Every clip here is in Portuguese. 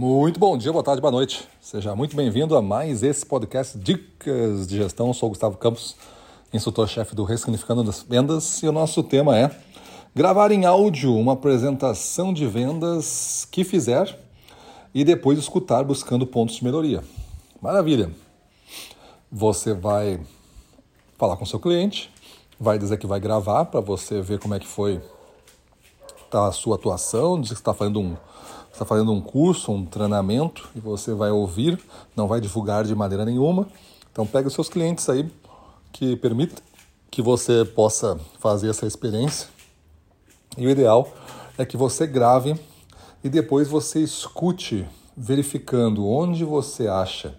Muito bom dia, boa tarde, boa noite. Seja muito bem-vindo a mais esse podcast Dicas de Gestão. Eu sou o Gustavo Campos, instrutor-chefe do Ressignificando das Vendas, e o nosso tema é gravar em áudio uma apresentação de vendas que fizer e depois escutar buscando pontos de melhoria. Maravilha! Você vai falar com seu cliente, vai dizer que vai gravar para você ver como é que foi a sua atuação, dizer que está fazendo um está fazendo um curso, um treinamento e você vai ouvir, não vai divulgar de maneira nenhuma. Então pega os seus clientes aí que permita que você possa fazer essa experiência. E o ideal é que você grave e depois você escute, verificando onde você acha,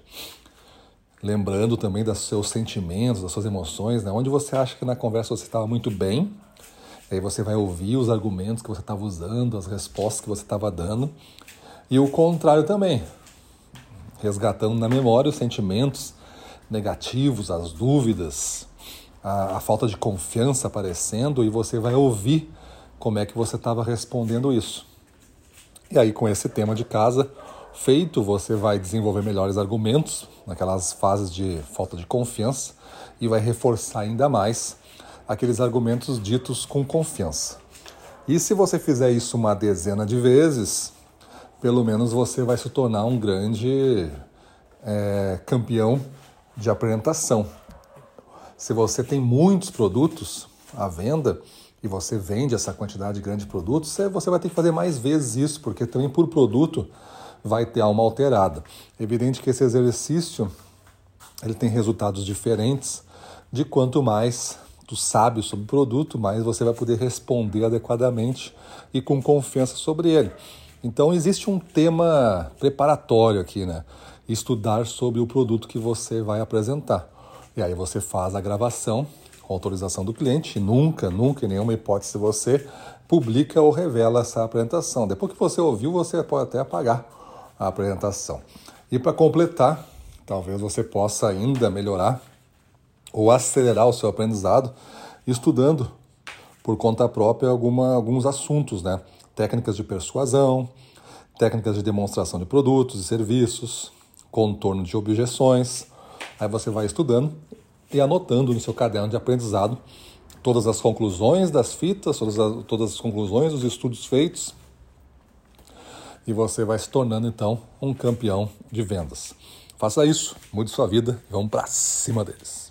lembrando também dos seus sentimentos, das suas emoções, né? onde você acha que na conversa você estava muito bem aí você vai ouvir os argumentos que você estava usando, as respostas que você estava dando. E o contrário também, resgatando na memória os sentimentos negativos, as dúvidas, a, a falta de confiança aparecendo, e você vai ouvir como é que você estava respondendo isso. E aí, com esse tema de casa feito, você vai desenvolver melhores argumentos naquelas fases de falta de confiança e vai reforçar ainda mais aqueles argumentos ditos com confiança. E se você fizer isso uma dezena de vezes, pelo menos você vai se tornar um grande é, campeão de apresentação. Se você tem muitos produtos à venda e você vende essa quantidade grande de produtos, você vai ter que fazer mais vezes isso, porque também por produto vai ter alma alterada. É evidente que esse exercício ele tem resultados diferentes de quanto mais tu sabe sobre o produto, mais você vai poder responder adequadamente e com confiança sobre ele. Então existe um tema preparatório aqui, né? Estudar sobre o produto que você vai apresentar. E aí você faz a gravação com autorização do cliente. E nunca, nunca, em nenhuma hipótese você publica ou revela essa apresentação. Depois que você ouviu, você pode até apagar a apresentação. E para completar, talvez você possa ainda melhorar ou acelerar o seu aprendizado estudando por conta própria alguma, alguns assuntos, né? Técnicas de persuasão, técnicas de demonstração de produtos e serviços, contorno de objeções. Aí você vai estudando e anotando no seu caderno de aprendizado todas as conclusões das fitas, todas as, todas as conclusões dos estudos feitos. E você vai se tornando então um campeão de vendas. Faça isso, mude sua vida e vamos para cima deles.